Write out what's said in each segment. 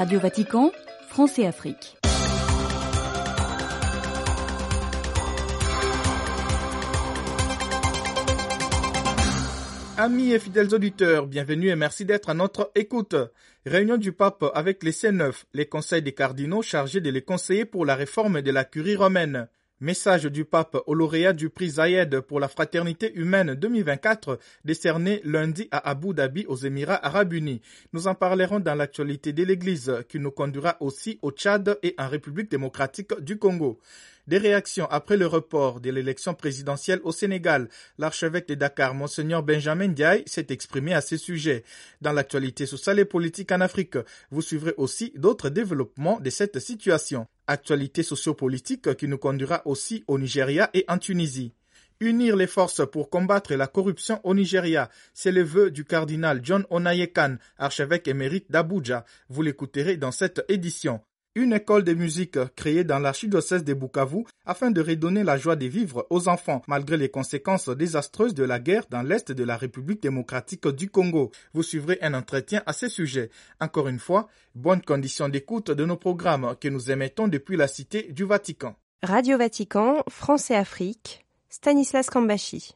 Radio Vatican, France et Afrique. Amis et fidèles auditeurs, bienvenue et merci d'être à notre écoute. Réunion du pape avec les C9, les conseils des cardinaux chargés de les conseiller pour la réforme de la curie romaine. Message du pape au lauréat du prix Zayed pour la fraternité humaine 2024 décerné lundi à Abu Dhabi aux Émirats arabes unis. Nous en parlerons dans l'actualité de l'Église qui nous conduira aussi au Tchad et en République démocratique du Congo. Des réactions après le report de l'élection présidentielle au Sénégal. L'archevêque de Dakar, Monseigneur Benjamin Diaye, s'est exprimé à ce sujet. Dans l'actualité sociale et politique en Afrique, vous suivrez aussi d'autres développements de cette situation. Actualité sociopolitique qui nous conduira aussi au Nigeria et en Tunisie. Unir les forces pour combattre la corruption au Nigeria, c'est le vœu du cardinal John Onayekan, archevêque émérite d'Abuja. Vous l'écouterez dans cette édition une école de musique créée dans l'archidiocèse de Bukavu afin de redonner la joie de vivre aux enfants malgré les conséquences désastreuses de la guerre dans l'est de la République démocratique du Congo. Vous suivrez un entretien à ce sujet. Encore une fois, bonne condition d'écoute de nos programmes que nous émettons depuis la Cité du Vatican. Radio Vatican, France et Afrique, Stanislas Kambashi.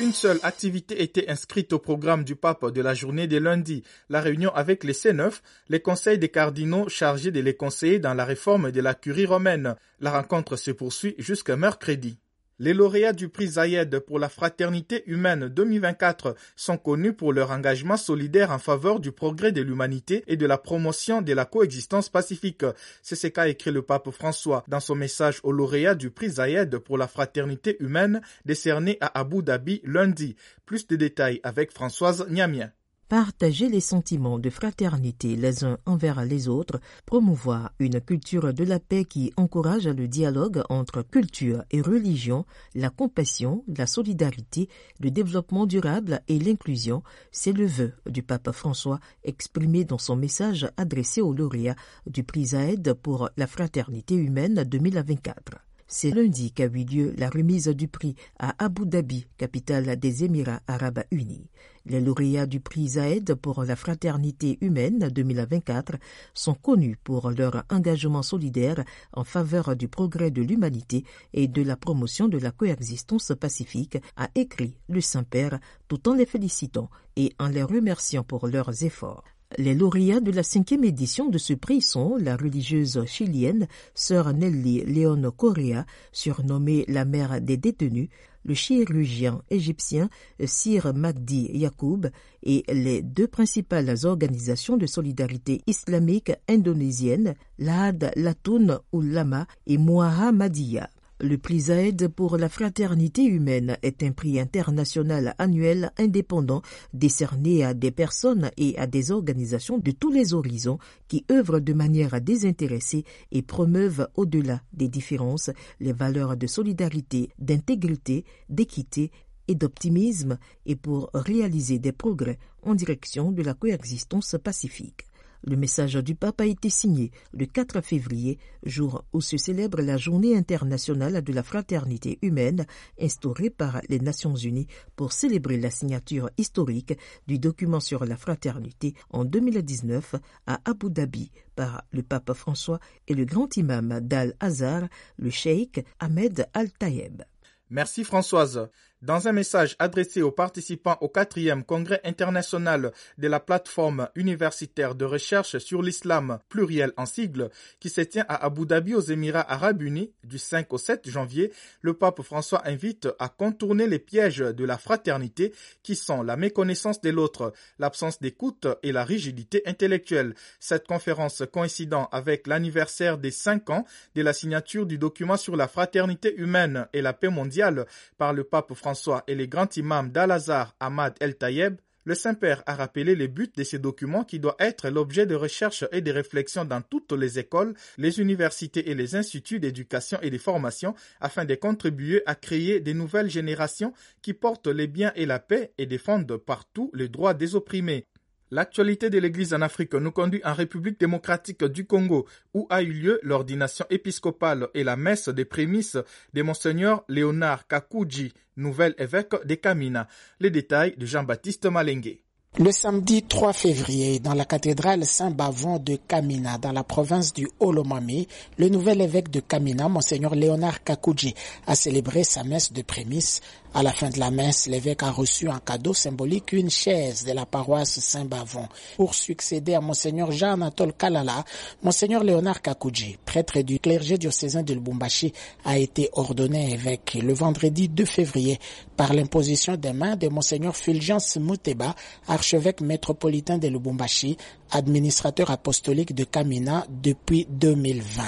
Une seule activité était inscrite au programme du pape de la journée de lundi, la réunion avec les C9, les conseils des cardinaux chargés de les conseiller dans la réforme de la curie romaine. La rencontre se poursuit jusqu'à mercredi. Les lauréats du prix Zayed pour la fraternité humaine 2024 sont connus pour leur engagement solidaire en faveur du progrès de l'humanité et de la promotion de la coexistence pacifique. C'est ce qu'a écrit le pape François dans son message aux lauréats du prix Zayed pour la fraternité humaine décerné à Abu Dhabi lundi. Plus de détails avec Françoise Niamien partager les sentiments de fraternité les uns envers les autres, promouvoir une culture de la paix qui encourage le dialogue entre culture et religion, la compassion, la solidarité, le développement durable et l'inclusion, c'est le vœu du pape François exprimé dans son message adressé aux lauréats du prix Zaed pour la fraternité humaine 2024. C'est lundi qu'a eu lieu la remise du prix à Abu Dhabi, capitale des Émirats arabes unis. Les lauréats du prix Zaed pour la fraternité humaine 2024 sont connus pour leur engagement solidaire en faveur du progrès de l'humanité et de la promotion de la coexistence pacifique, a écrit le Saint-Père tout en les félicitant et en les remerciant pour leurs efforts. Les lauréats de la cinquième édition de ce prix sont la religieuse chilienne Sœur Nelly Leon Correa, surnommée la mère des détenus, le chirurgien égyptien Sir Magdi Yacoub et les deux principales organisations de solidarité islamique indonésienne, l'Ad Latoun Ulama et Muhammadiyah. Le prix Zaed pour la fraternité humaine est un prix international annuel indépendant décerné à des personnes et à des organisations de tous les horizons qui œuvrent de manière désintéressée et promeuvent au-delà des différences les valeurs de solidarité, d'intégrité, d'équité et d'optimisme et pour réaliser des progrès en direction de la coexistence pacifique. Le message du pape a été signé le 4 février, jour où se célèbre la Journée internationale de la fraternité humaine instaurée par les Nations unies pour célébrer la signature historique du document sur la fraternité en 2019 à Abu Dhabi par le pape François et le grand imam d'Al-Azhar, le cheikh Ahmed Al-Tayeb. Merci Françoise. Dans un message adressé aux participants au quatrième congrès international de la plateforme universitaire de recherche sur l'islam pluriel en sigle, qui se tient à Abu Dhabi aux Émirats arabes unis du 5 au 7 janvier, le pape François invite à contourner les pièges de la fraternité qui sont la méconnaissance de l'autre, l'absence d'écoute et la rigidité intellectuelle. Cette conférence coïncidant avec l'anniversaire des cinq ans de la signature du document sur la fraternité humaine et la paix mondiale par le pape François François et les grands imams d'Al-Azhar Ahmad El-Tayeb, le Saint-Père a rappelé les buts de ces documents qui doivent être l'objet de recherche et de réflexion dans toutes les écoles, les universités et les instituts d'éducation et de formation afin de contribuer à créer des nouvelles générations qui portent les biens et la paix et défendent partout les droits des opprimés. L'actualité de l'Église en Afrique nous conduit en République démocratique du Congo, où a eu lieu l'ordination épiscopale et la messe des prémices de Monseigneur Léonard Kakuji, nouvel évêque de Kamina. Les détails de Jean-Baptiste Malengue. Le samedi 3 février, dans la cathédrale Saint-Bavon de Kamina, dans la province du Olomami, le nouvel évêque de Kamina, Monseigneur Léonard Kakouji, a célébré sa messe de prémisse. À la fin de la messe, l'évêque a reçu en cadeau symbolique une chaise de la paroisse Saint-Bavon. Pour succéder à Monseigneur Jean-Anatole Kalala, Monseigneur Léonard Kakouji, prêtre du clergé diocésain de Lubumbashi, a été ordonné évêque le vendredi 2 février par l'imposition des mains de Monseigneur Fulgence Mouteba, archevêque métropolitain de Lubumbashi, administrateur apostolique de Kamina depuis 2020.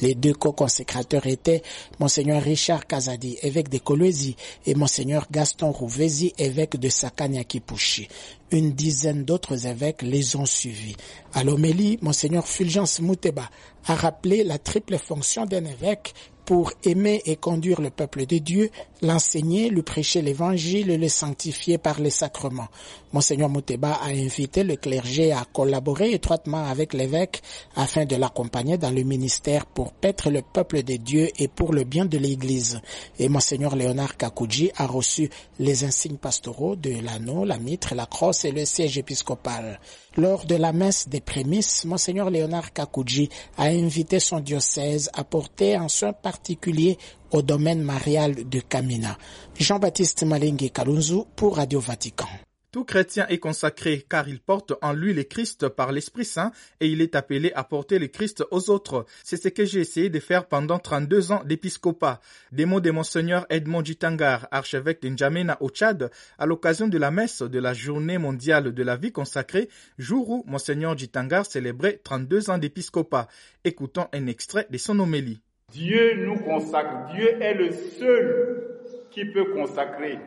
Les deux co-consécrateurs étaient Monseigneur Richard Kazadi, évêque de Kolwezi, et Monseigneur Gaston Rouvezi, évêque de Sakanya-Kipushi. Une dizaine d'autres évêques les ont suivis. À l'homélie, Monseigneur Fulgence Mouteba a rappelé la triple fonction d'un évêque pour aimer et conduire le peuple de Dieu, l'enseigner, lui prêcher l'évangile et le sanctifier par les sacrements. Monseigneur Mouteba a invité le clergé à collaborer étroitement avec l'évêque afin de l'accompagner dans le ministère pour paître le peuple de Dieu et pour le bien de l'Église. Et Monseigneur Léonard Kakouji a reçu les insignes pastoraux de l'anneau, la mitre, la crosse et le siège épiscopal. Lors de la messe des prémices, Monseigneur Léonard Kakouji a invité son diocèse à porter un soin particulier au domaine marial de Kamina. Jean-Baptiste Malingue Kalunzu pour Radio Vatican. Tout chrétien est consacré car il porte en lui le Christ par l'Esprit Saint et il est appelé à porter le Christ aux autres. C'est ce que j'ai essayé de faire pendant 32 ans d'épiscopat. Des mots de Monseigneur Edmond Jitangar, archevêque d'Injamena au Tchad, à l'occasion de la messe de la journée mondiale de la vie consacrée, jour où Monseigneur Jitangar célébrait 32 ans d'épiscopat. Écoutons un extrait de son homélie. Dieu nous consacre. Dieu est le seul qui peut consacrer.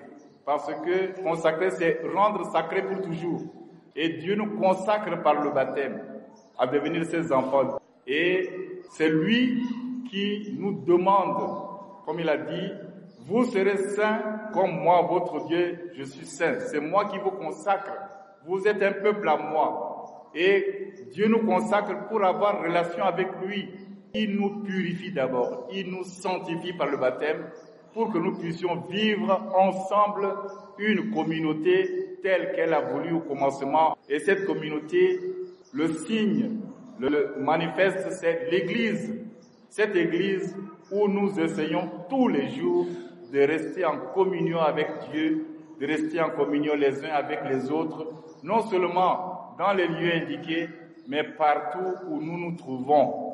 Parce que consacrer, c'est rendre sacré pour toujours. Et Dieu nous consacre par le baptême à devenir ses enfants. Et c'est lui qui nous demande, comme il a dit, vous serez saints comme moi, votre Dieu, je suis saint. C'est moi qui vous consacre. Vous êtes un peuple à moi. Et Dieu nous consacre pour avoir relation avec lui. Il nous purifie d'abord. Il nous sanctifie par le baptême pour que nous puissions vivre ensemble une communauté telle qu'elle a voulu au commencement. Et cette communauté, le signe, le manifeste, c'est l'Église. Cette Église où nous essayons tous les jours de rester en communion avec Dieu, de rester en communion les uns avec les autres, non seulement dans les lieux indiqués, mais partout où nous nous trouvons.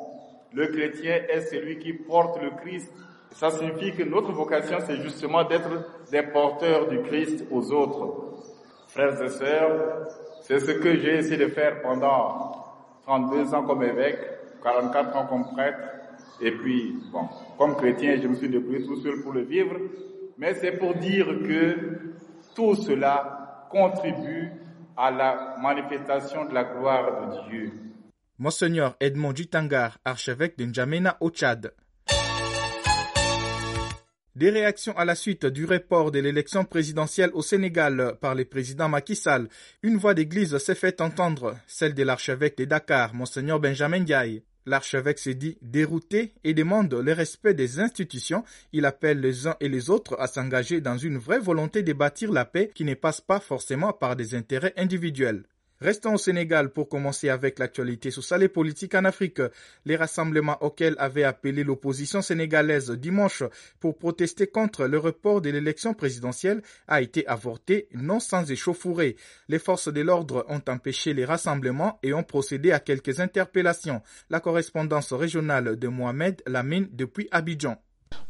Le chrétien est celui qui porte le Christ ça signifie que notre vocation, c'est justement d'être des porteurs du Christ aux autres. Frères et sœurs, c'est ce que j'ai essayé de faire pendant 32 ans comme évêque, 44 ans comme prêtre, et puis, bon, comme chrétien, je me suis débrouillé tout seul pour le vivre, mais c'est pour dire que tout cela contribue à la manifestation de la gloire de Dieu. Monseigneur Edmond Dutangar, archevêque de N'Djamena au Tchad. Des réactions à la suite du report de l'élection présidentielle au Sénégal par le président Macky Sall. Une voix d'église s'est fait entendre, celle de l'archevêque de Dakar, Monseigneur Benjamin Ndiaye. L'archevêque s'est dit dérouté et demande le respect des institutions. Il appelle les uns et les autres à s'engager dans une vraie volonté de bâtir la paix qui ne passe pas forcément par des intérêts individuels. Restons au Sénégal pour commencer avec l'actualité sociale et politique en Afrique. Les rassemblements auxquels avait appelé l'opposition sénégalaise dimanche pour protester contre le report de l'élection présidentielle a été avorté, non sans échauffourée. Les forces de l'ordre ont empêché les rassemblements et ont procédé à quelques interpellations. La correspondance régionale de Mohamed Lamine depuis Abidjan.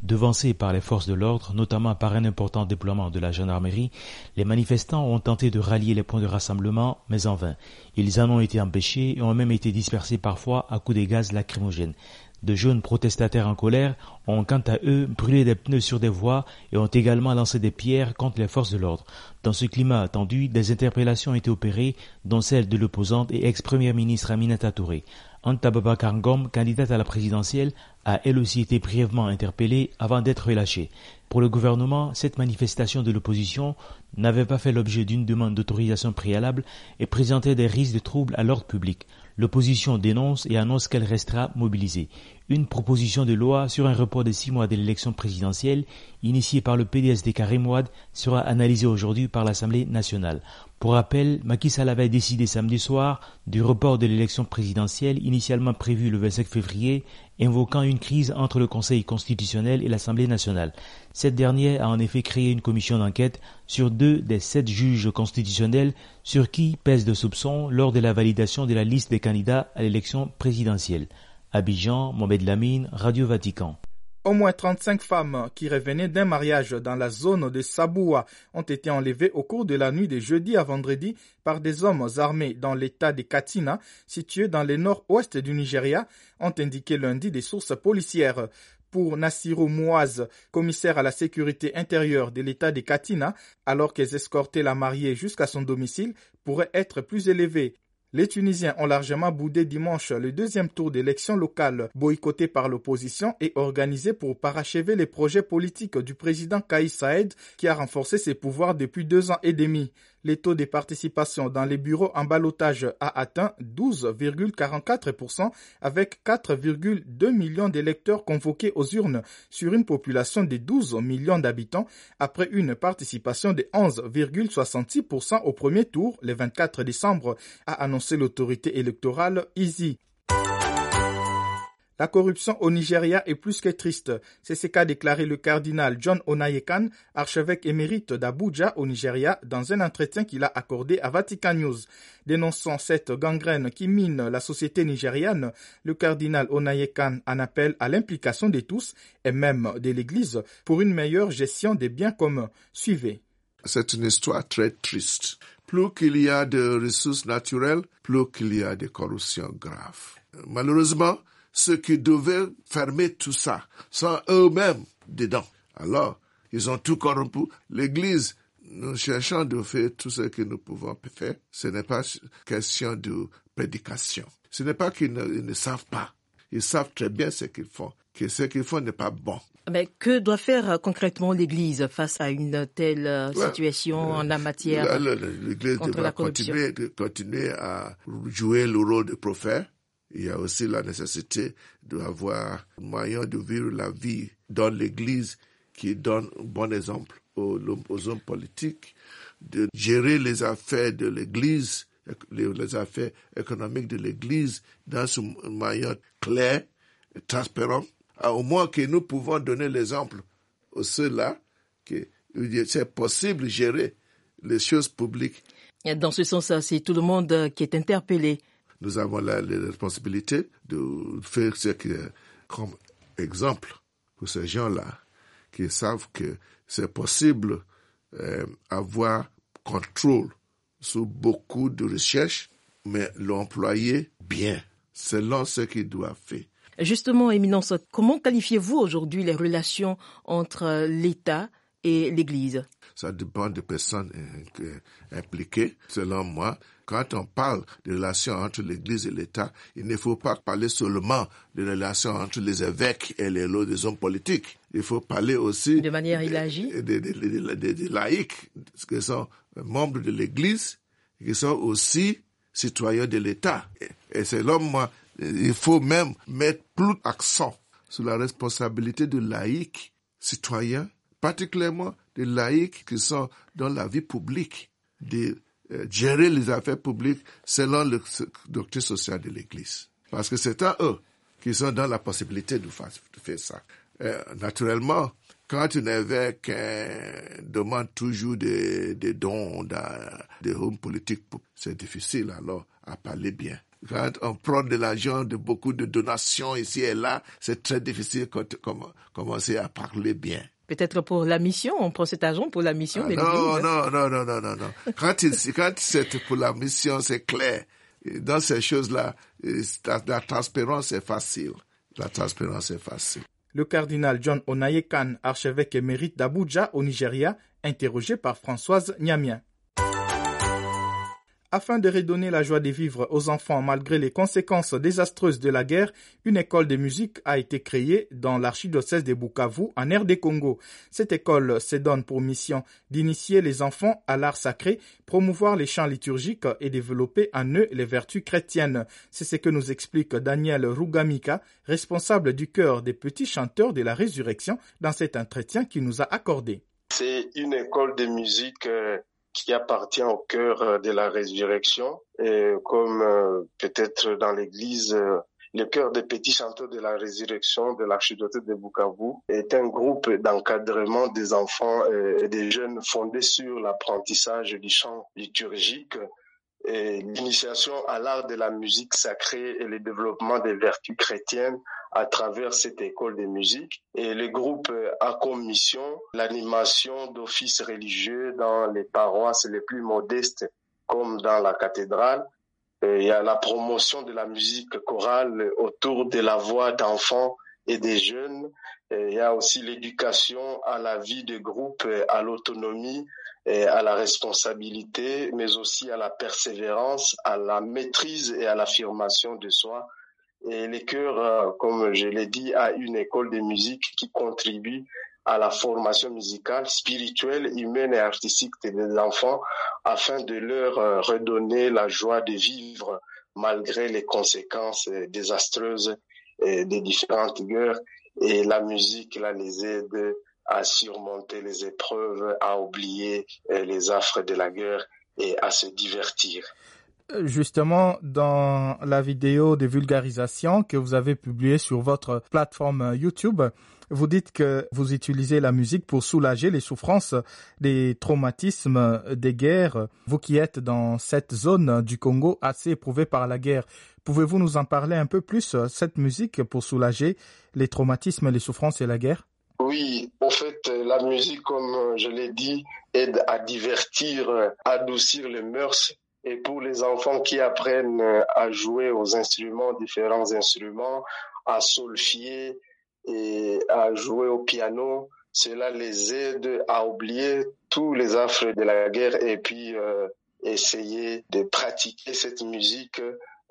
Devancés par les forces de l'ordre, notamment par un important déploiement de la gendarmerie, les manifestants ont tenté de rallier les points de rassemblement, mais en vain. Ils en ont été empêchés et ont même été dispersés parfois à coups de gaz lacrymogènes. De jeunes protestataires en colère ont quant à eux brûlé des pneus sur des voies et ont également lancé des pierres contre les forces de l'ordre. Dans ce climat attendu, des interpellations ont été opérées, dont celle de l'opposante et ex-première ministre Aminata Touré. Anta Babakar candidate à la présidentielle, a elle aussi été brièvement interpellée avant d'être relâchée. Pour le gouvernement, cette manifestation de l'opposition n'avait pas fait l'objet d'une demande d'autorisation préalable et présentait des risques de troubles à l'ordre public. L'opposition dénonce et annonce qu'elle restera mobilisée. Une proposition de loi sur un report de six mois de l'élection présidentielle, initiée par le PDS des Karim sera analysée aujourd'hui par l'Assemblée nationale. Pour rappel, Macky Sall avait décidé samedi soir du report de l'élection présidentielle initialement prévue le 25 février, invoquant une crise entre le Conseil constitutionnel et l'Assemblée nationale. Cette dernière a en effet créé une commission d'enquête sur deux des sept juges constitutionnels sur qui pèsent de soupçons lors de la validation de la liste des candidats à l'élection présidentielle. Abidjan, Mohamed Lamine, Radio Vatican. Au moins 35 femmes qui revenaient d'un mariage dans la zone de Saboua ont été enlevées au cours de la nuit de jeudi à vendredi par des hommes armés dans l'état de Katina, situé dans le nord-ouest du Nigeria, ont indiqué lundi des sources policières. Pour Nassiro Mouaz, commissaire à la sécurité intérieure de l'état de Katina, alors qu'elles escortaient la mariée jusqu'à son domicile, pourraient être plus élevés. Les Tunisiens ont largement boudé dimanche le deuxième tour d'élection locale, boycotté par l'opposition et organisé pour parachever les projets politiques du président Kaïs Saïd, qui a renforcé ses pouvoirs depuis deux ans et demi le taux de participation dans les bureaux en balotage a atteint 12,44% avec 4,2 millions d'électeurs convoqués aux urnes sur une population de 12 millions d'habitants après une participation de 11,66% au premier tour le 24 décembre, a annoncé l'autorité électorale Easy. La corruption au Nigeria est plus que triste. C'est ce qu'a déclaré le cardinal John Onayekan, archevêque émérite d'Abuja au Nigeria, dans un entretien qu'il a accordé à Vatican News. Dénonçant cette gangrène qui mine la société nigériane, le cardinal Onayekan en appelle à l'implication de tous, et même de l'Église, pour une meilleure gestion des biens communs. Suivez. C'est une histoire très triste. Plus qu'il y a de ressources naturelles, plus qu'il y a de corruption grave. Malheureusement, ceux qui devaient fermer tout ça sont eux-mêmes dedans. Alors, ils ont tout corrompu. L'Église, nous cherchons de faire tout ce que nous pouvons faire. Ce n'est pas question de prédication. Ce n'est pas qu'ils ne, savent pas. Ils savent très bien ce qu'ils font, que ce qu'ils font n'est pas bon. Mais que doit faire euh, concrètement l'Église face à une telle euh, situation en la matière L'Église doit continuer, continuer à jouer le rôle de prophète, il y a aussi la nécessité d'avoir moyen de vivre la vie dans l'Église qui donne un bon exemple aux, hommes politiques, de gérer les affaires de l'Église, les, affaires économiques de l'Église dans ce moyen clair et transparent, au moins que nous pouvons donner l'exemple à ceux-là que c'est possible de gérer les choses publiques. Dans ce sens, c'est tout le monde qui est interpellé nous avons la, responsabilité de faire ce qui est comme exemple pour ces gens-là qui savent que c'est possible euh, avoir contrôle sur beaucoup de recherches, mais l'employer bien, selon ce qu'il doit faire. Justement, Éminence, comment qualifiez-vous aujourd'hui les relations entre l'État et l'Église? Ça dépend des personnes impliquées. Selon moi, quand on parle de relations entre l'Église et l'État, il ne faut pas parler seulement de relations entre les évêques et les, les hommes politiques. Il faut parler aussi de manière élargie des laïcs qui sont membres de l'Église, qui sont aussi citoyens de l'État. Et, selon moi, il faut même mettre plus d'accent sur la responsabilité de laïcs citoyens particulièrement des laïcs qui sont dans la vie publique, gérer les affaires publiques selon le doctrine sociale de l'Église. Parce que c'est à eux qui sont dans la possibilité de faire, ça. Euh, naturellement, quand un évêque euh, demande toujours des, des dons des hommes politiques, c'est difficile alors à parler bien. Quand on prend de l'argent, de beaucoup de donations ici et là, c'est très difficile de commencer à parler bien. Peut-être pour la mission, on prend cet argent pour la mission ah, non, non, non, non, non, non, non. Quand, quand c'est pour la mission, c'est clair. Dans ces choses-là, la, transparence est facile. La transparence est facile. Le cardinal John Onayekan, archevêque émérite d'Abuja au Nigeria, interrogé par Françoise Niamien. Afin de redonner la joie de vivre aux enfants malgré les conséquences désastreuses de la guerre, une école de musique a été créée dans l'archidiocèse de Bukavu en RD Congo. Cette école se donne pour mission d'initier les enfants à l'art sacré, promouvoir les chants liturgiques et développer en eux les vertus chrétiennes. C'est ce que nous explique Daniel Rugamika, responsable du chœur des petits chanteurs de la résurrection dans cet entretien qu'il nous a accordé. C'est une école de musique euh, qui appartient au cœur euh, de la résurrection. Et comme euh, peut-être dans l'église, euh, le cœur des petits chanteurs de la résurrection de l'archidiocèse de Bukavu est un groupe d'encadrement des enfants et des jeunes fondé sur l'apprentissage du chant liturgique l'initiation à l'art de la musique sacrée et le développement des vertus chrétiennes à travers cette école de musique. Et le groupe a comme mission l'animation d'offices religieux dans les paroisses les plus modestes, comme dans la cathédrale. Il y a la promotion de la musique chorale autour de la voix d'enfants et des jeunes. Il y a aussi l'éducation à la vie de groupe, à l'autonomie, à la responsabilité, mais aussi à la persévérance, à la maîtrise et à l'affirmation de soi. Et les chœurs, euh, comme je l'ai dit, a une école de musique qui contribue à la formation musicale, spirituelle, humaine et artistique des enfants afin de leur euh, redonner la joie de vivre malgré les conséquences euh, désastreuses des différentes guerres. Et la musique, là, les aide à surmonter les épreuves, à oublier les affres de la guerre et à se divertir. Justement, dans la vidéo de vulgarisation que vous avez publiée sur votre plateforme YouTube, vous dites que vous utilisez la musique pour soulager les souffrances des traumatismes des guerres. Vous qui êtes dans cette zone du Congo assez éprouvée par la guerre, pouvez-vous nous en parler un peu plus, cette musique pour soulager les traumatismes, les souffrances et la guerre? Oui, en fait, la musique, comme je l'ai dit, aide à divertir, adoucir les mœurs. Et pour les enfants qui apprennent à jouer aux instruments, différents instruments, à solfier et à jouer au piano, cela les aide à oublier tous les affres de la guerre et puis euh, essayer de pratiquer cette musique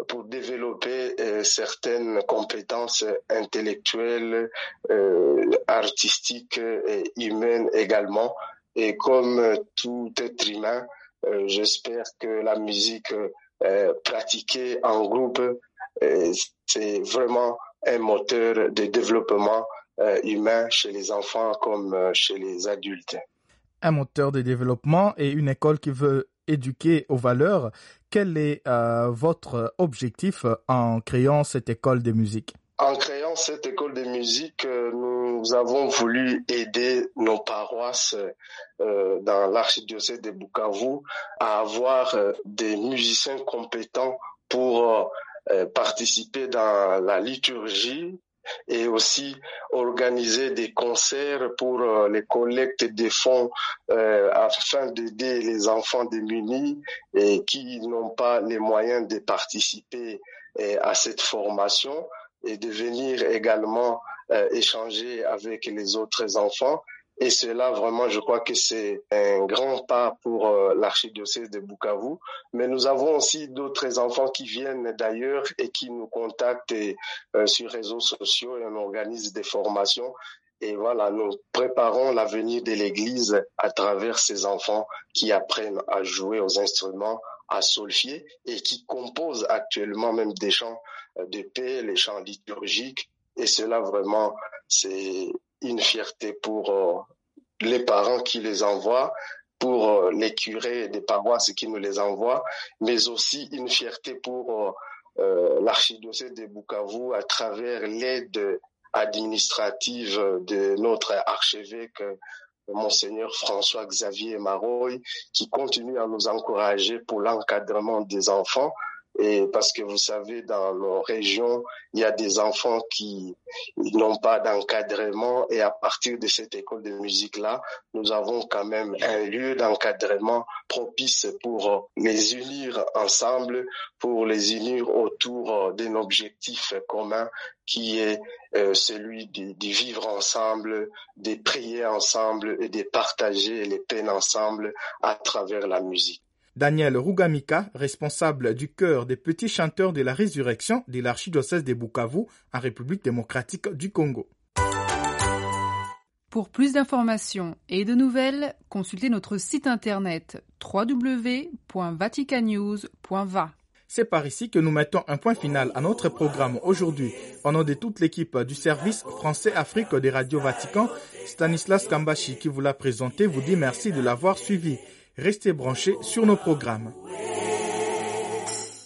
pour développer euh, certaines compétences intellectuelles, euh, artistiques et humaines également. Et comme tout être humain, euh, j'espère que la musique euh, pratiquée en groupe, euh, c'est vraiment un moteur de développement humain chez les enfants comme chez les adultes. Un moteur de développement et une école qui veut éduquer aux valeurs. Quel est euh, votre objectif en créant cette école de musique? En créant cette école de musique, euh, nous avons voulu aider nos paroisses euh, dans l'archidiocèse de Bukavu à avoir des musiciens compétents pour participer dans la liturgie et aussi organiser des concerts pour euh, les collectes des fonds euh, afin d'aider les enfants démunis et qui n'ont pas les moyens de participer euh, à cette formation et de venir également échanger avec les autres enfants et cela, vraiment, je crois que c'est un grand pas pour euh, l'archidiocèse de Bukavu. Mais nous avons aussi d'autres enfants qui viennent d'ailleurs et qui nous contactent euh, sur réseaux sociaux et on organise des formations. Et voilà, nous préparons l'avenir de l'Église à travers ces enfants qui apprennent à jouer aux instruments, à solfier et qui composent actuellement même des chants euh, de paix, les chants liturgiques. Et cela vraiment, c'est une fierté pour euh, les parents qui les envoient, pour euh, les curés des paroisses qui nous les envoient, mais aussi une fierté pour euh, l'archidiocèse de Bukavu à travers l'aide administrative de notre archevêque Monseigneur François Xavier Maroy, qui continue à nous encourager pour l'encadrement des enfants et parce que vous savez, dans nos régions, il y a des enfants qui n'ont pas d'encadrement et à partir de cette école de musique-là, nous avons quand même un lieu d'encadrement propice pour les unir ensemble, pour les unir autour d'un objectif commun qui est euh, celui de, de, vivre ensemble, de prier ensemble et de partager les peines ensemble à travers la musique. Daniel Rugamika, responsable du chœur des petits chanteurs de la résurrection de l'archidiocèse de Bukavu en République démocratique du Congo. Pour plus d'informations et de nouvelles, consultez notre site internet www.vaticanews.va. C'est par ici que nous mettons un point final à notre programme aujourd'hui. Au nom de toute l'équipe du service français Afrique des radios Vatican, Stanislas Kambashi qui vous l'a présenté vous dit merci de l'avoir suivi. Restez branchés sur nos programmes.